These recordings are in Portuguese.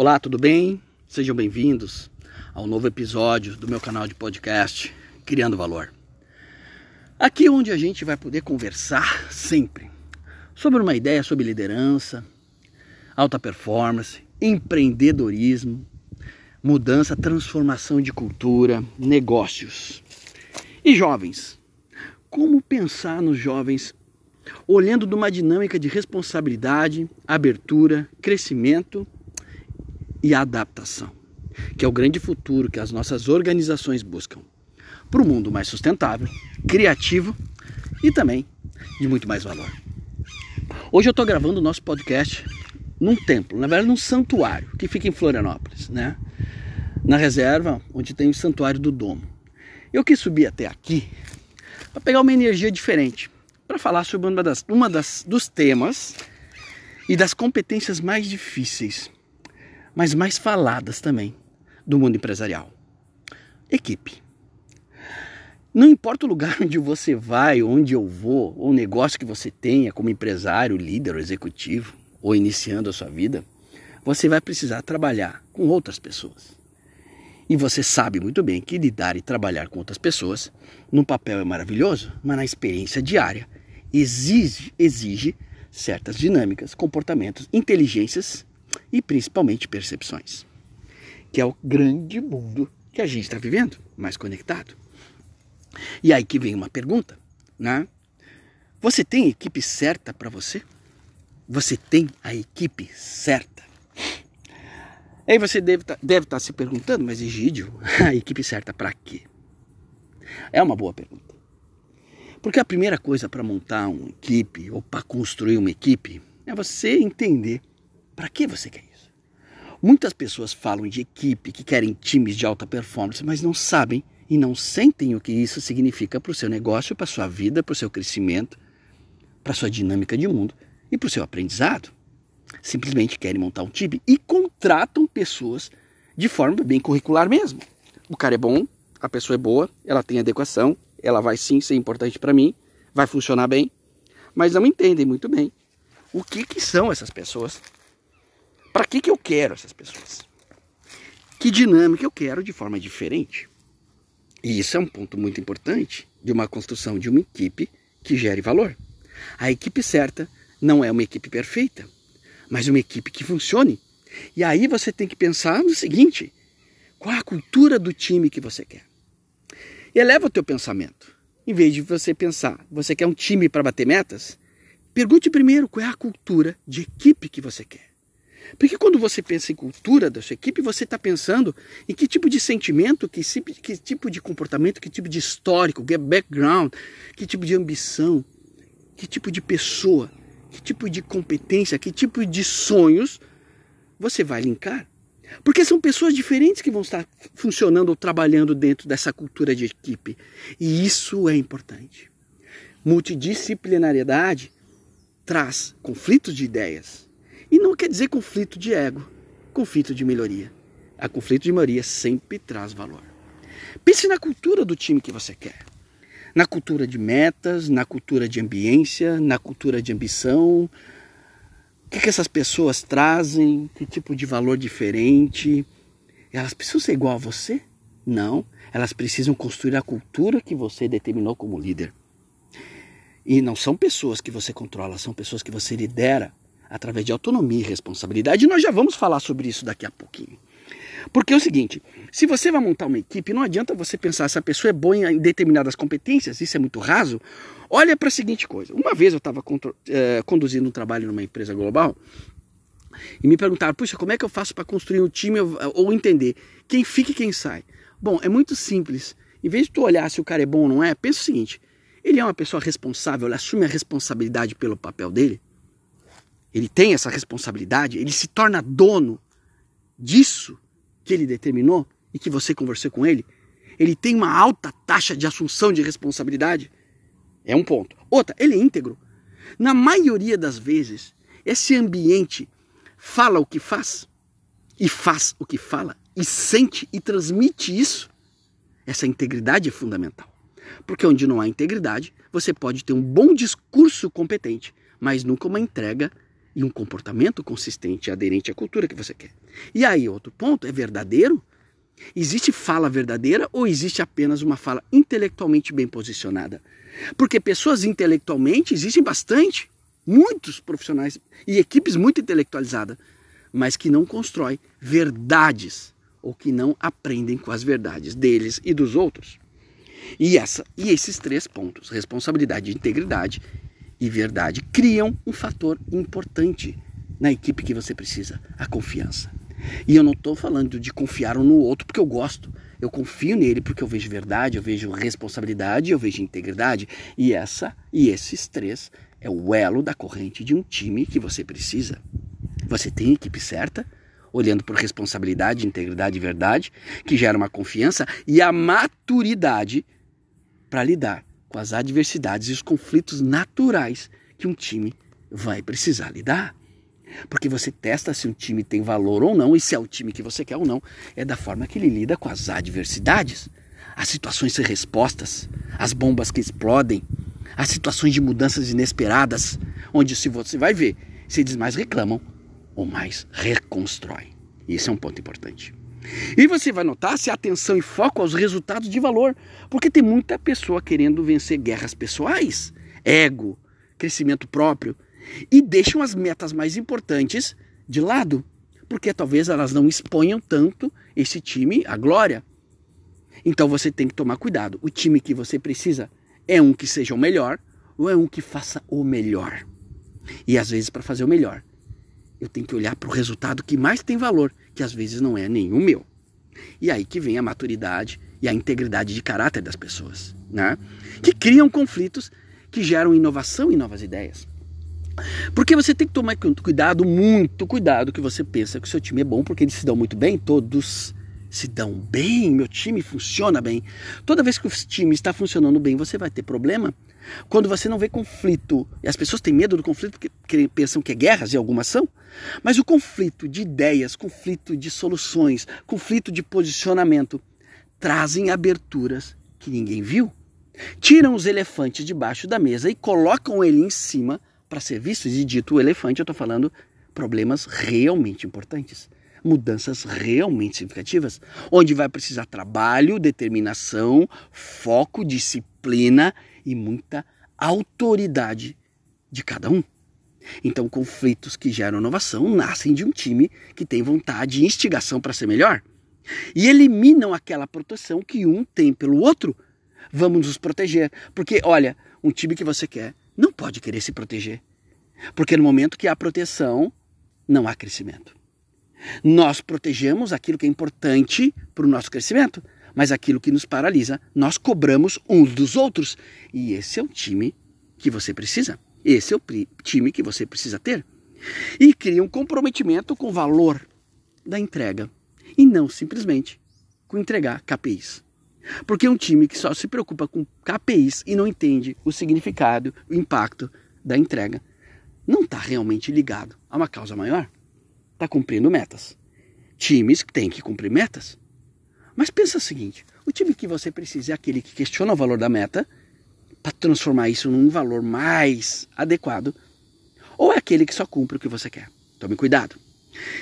Olá, tudo bem? Sejam bem-vindos ao novo episódio do meu canal de podcast Criando Valor. Aqui é onde a gente vai poder conversar sempre sobre uma ideia sobre liderança, alta performance, empreendedorismo, mudança, transformação de cultura, negócios. E jovens, como pensar nos jovens olhando de uma dinâmica de responsabilidade, abertura, crescimento e adaptação, que é o grande futuro que as nossas organizações buscam para um mundo mais sustentável, criativo e também de muito mais valor. Hoje eu estou gravando o nosso podcast num templo, na verdade num santuário que fica em Florianópolis, né? Na reserva onde tem o santuário do Domo. Eu quis subir até aqui para pegar uma energia diferente, para falar sobre uma das, uma das dos temas e das competências mais difíceis, mas mais faladas também do mundo empresarial. Equipe. Não importa o lugar onde você vai, onde eu vou, ou o negócio que você tenha como empresário, líder executivo, ou iniciando a sua vida, você vai precisar trabalhar com outras pessoas. E você sabe muito bem que lidar e trabalhar com outras pessoas no papel é maravilhoso, mas na experiência diária exige, exige certas dinâmicas, comportamentos, inteligências e principalmente percepções. Que é o grande mundo que a gente está vivendo, mais conectado. E aí que vem uma pergunta, né? Você tem equipe certa para você? Você tem a equipe certa? Aí você deve tá, estar tá se perguntando, mas Egídio, a equipe certa para quê? É uma boa pergunta. Porque a primeira coisa para montar uma equipe ou para construir uma equipe é você entender para que você quer isso. Muitas pessoas falam de equipe, que querem times de alta performance, mas não sabem e não sentem o que isso significa para o seu negócio, para a sua vida, para o seu crescimento, para a sua dinâmica de mundo e para o seu aprendizado simplesmente querem montar um time e contratam pessoas de forma bem curricular mesmo. O cara é bom, a pessoa é boa, ela tem adequação, ela vai sim ser importante para mim, vai funcionar bem, mas não entendem muito bem o que, que são essas pessoas, para que, que eu quero essas pessoas, que dinâmica eu quero de forma diferente. E isso é um ponto muito importante de uma construção de uma equipe que gere valor. A equipe certa não é uma equipe perfeita, mas uma equipe que funcione. E aí você tem que pensar no seguinte: qual a cultura do time que você quer? Eleva o teu pensamento. Em vez de você pensar, você quer um time para bater metas? Pergunte primeiro qual é a cultura de equipe que você quer. Porque quando você pensa em cultura da sua equipe, você está pensando em que tipo de sentimento, que, que tipo de comportamento, que tipo de histórico, que background, que tipo de ambição, que tipo de pessoa que tipo de competência, que tipo de sonhos você vai linkar. Porque são pessoas diferentes que vão estar funcionando ou trabalhando dentro dessa cultura de equipe. E isso é importante. Multidisciplinariedade traz conflitos de ideias. E não quer dizer conflito de ego, conflito de melhoria. A conflito de maioria sempre traz valor. Pense na cultura do time que você quer na cultura de metas, na cultura de ambiência, na cultura de ambição. O que, que essas pessoas trazem? Que tipo de valor diferente? Elas precisam ser igual a você? Não. Elas precisam construir a cultura que você determinou como líder. E não são pessoas que você controla, são pessoas que você lidera através de autonomia e responsabilidade. E nós já vamos falar sobre isso daqui a pouquinho. Porque é o seguinte, se você vai montar uma equipe, não adianta você pensar se a pessoa é boa em determinadas competências, isso é muito raso. Olha para a seguinte coisa. Uma vez eu estava é, conduzindo um trabalho numa empresa global e me perguntaram, puxa, como é que eu faço para construir um time ou entender quem fica e quem sai? Bom, é muito simples. Em vez de tu olhar se o cara é bom ou não é, pensa o seguinte: ele é uma pessoa responsável, ele assume a responsabilidade pelo papel dele, ele tem essa responsabilidade, ele se torna dono disso que ele determinou e que você conversou com ele, ele tem uma alta taxa de assunção de responsabilidade. É um ponto. Outra, ele é íntegro. Na maioria das vezes, esse ambiente fala o que faz e faz o que fala e sente e transmite isso. Essa integridade é fundamental. Porque onde não há integridade, você pode ter um bom discurso competente, mas nunca uma entrega e um comportamento consistente aderente à cultura que você quer. E aí, outro ponto, é verdadeiro? Existe fala verdadeira ou existe apenas uma fala intelectualmente bem posicionada? Porque pessoas intelectualmente existem bastante, muitos profissionais e equipes muito intelectualizadas, mas que não constroem verdades ou que não aprendem com as verdades deles e dos outros. E essa e esses três pontos, responsabilidade, integridade e verdade, criam um fator importante na equipe que você precisa, a confiança. E eu não estou falando de confiar um no outro porque eu gosto. Eu confio nele porque eu vejo verdade, eu vejo responsabilidade, eu vejo integridade. E essa e esses três é o elo da corrente de um time que você precisa. Você tem a equipe certa, olhando por responsabilidade, integridade e verdade, que gera uma confiança e a maturidade para lidar com as adversidades e os conflitos naturais que um time vai precisar lidar. Porque você testa se um time tem valor ou não e se é o time que você quer ou não. É da forma que ele lida com as adversidades, as situações sem respostas, as bombas que explodem, as situações de mudanças inesperadas, onde se você vai ver, se eles mais reclamam ou mais reconstroem. Esse é um ponto importante. E você vai notar se atenção e foco aos resultados de valor, porque tem muita pessoa querendo vencer guerras pessoais, ego, crescimento próprio, e deixam as metas mais importantes de lado, porque talvez elas não exponham tanto esse time à glória. Então você tem que tomar cuidado. O time que você precisa é um que seja o melhor ou é um que faça o melhor. E às vezes para fazer o melhor, eu tenho que olhar para o resultado que mais tem valor, que às vezes não é o meu. E aí que vem a maturidade e a integridade de caráter das pessoas, né? Que criam conflitos que geram inovação e novas ideias. Porque você tem que tomar cuidado, muito cuidado, que você pensa que o seu time é bom porque eles se dão muito bem, todos se dão bem, meu time funciona bem. Toda vez que o time está funcionando bem, você vai ter problema. Quando você não vê conflito, e as pessoas têm medo do conflito porque pensam que é guerras e alguma ação, mas o conflito de ideias, conflito de soluções, conflito de posicionamento, trazem aberturas que ninguém viu. Tiram os elefantes debaixo da mesa e colocam ele em cima para ser vistos. E dito o elefante, eu estou falando problemas realmente importantes mudanças realmente significativas, onde vai precisar trabalho, determinação, foco, disciplina e muita autoridade de cada um. Então, conflitos que geram inovação nascem de um time que tem vontade e instigação para ser melhor e eliminam aquela proteção que um tem pelo outro. Vamos nos proteger, porque olha, um time que você quer não pode querer se proteger, porque no momento que há proteção, não há crescimento. Nós protegemos aquilo que é importante para o nosso crescimento, mas aquilo que nos paralisa, nós cobramos uns dos outros. E esse é o time que você precisa. Esse é o time que você precisa ter. E cria um comprometimento com o valor da entrega e não simplesmente com entregar KPIs. Porque um time que só se preocupa com KPIs e não entende o significado, o impacto da entrega, não está realmente ligado a uma causa maior está cumprindo metas. Times têm que cumprir metas. Mas pensa o seguinte: o time que você precisa é aquele que questiona o valor da meta para transformar isso num valor mais adequado, ou é aquele que só cumpre o que você quer. Tome cuidado.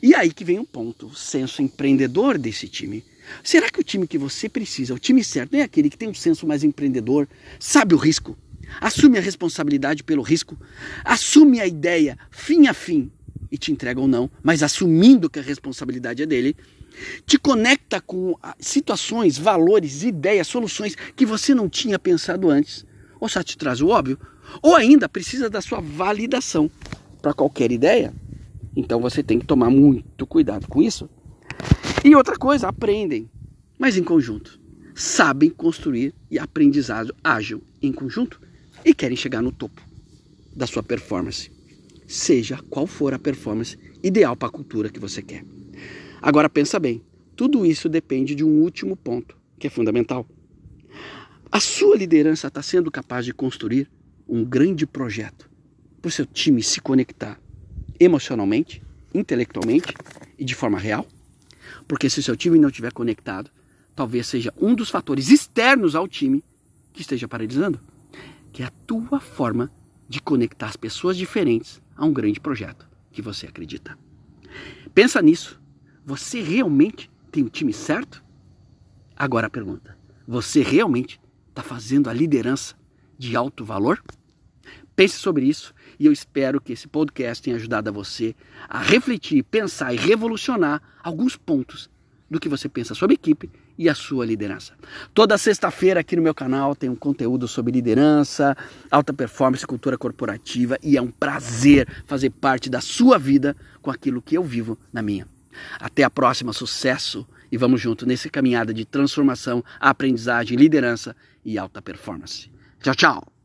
E aí que vem um ponto, o senso empreendedor desse time. Será que o time que você precisa, o time certo, é aquele que tem um senso mais empreendedor, sabe o risco, assume a responsabilidade pelo risco, assume a ideia fim a fim e te entrega ou não, mas assumindo que a responsabilidade é dele, te conecta com ah, situações, valores, ideias, soluções que você não tinha pensado antes, ou só te traz o óbvio, ou ainda precisa da sua validação para qualquer ideia. Então você tem que tomar muito cuidado com isso. E outra coisa, aprendem, mas em conjunto. Sabem construir e aprendizado ágil em conjunto e querem chegar no topo da sua performance seja qual for a performance ideal para a cultura que você quer. Agora pensa bem, tudo isso depende de um último ponto, que é fundamental. A sua liderança está sendo capaz de construir um grande projeto para o seu time se conectar emocionalmente, intelectualmente e de forma real? Porque se o seu time não estiver conectado, talvez seja um dos fatores externos ao time que esteja paralisando, que é a tua forma de conectar as pessoas diferentes a um grande projeto. que você acredita. Pensa nisso. Você realmente tem o time certo? Agora a pergunta: você realmente está fazendo a liderança de alto valor? Pense sobre isso e eu espero que esse podcast tenha ajudado a você a refletir, pensar e revolucionar alguns pontos do que você pensa sobre equipe e a sua liderança. Toda sexta-feira aqui no meu canal tem um conteúdo sobre liderança, alta performance, cultura corporativa e é um prazer fazer parte da sua vida com aquilo que eu vivo na minha. Até a próxima, sucesso e vamos junto nessa caminhada de transformação, aprendizagem, liderança e alta performance. Tchau, tchau.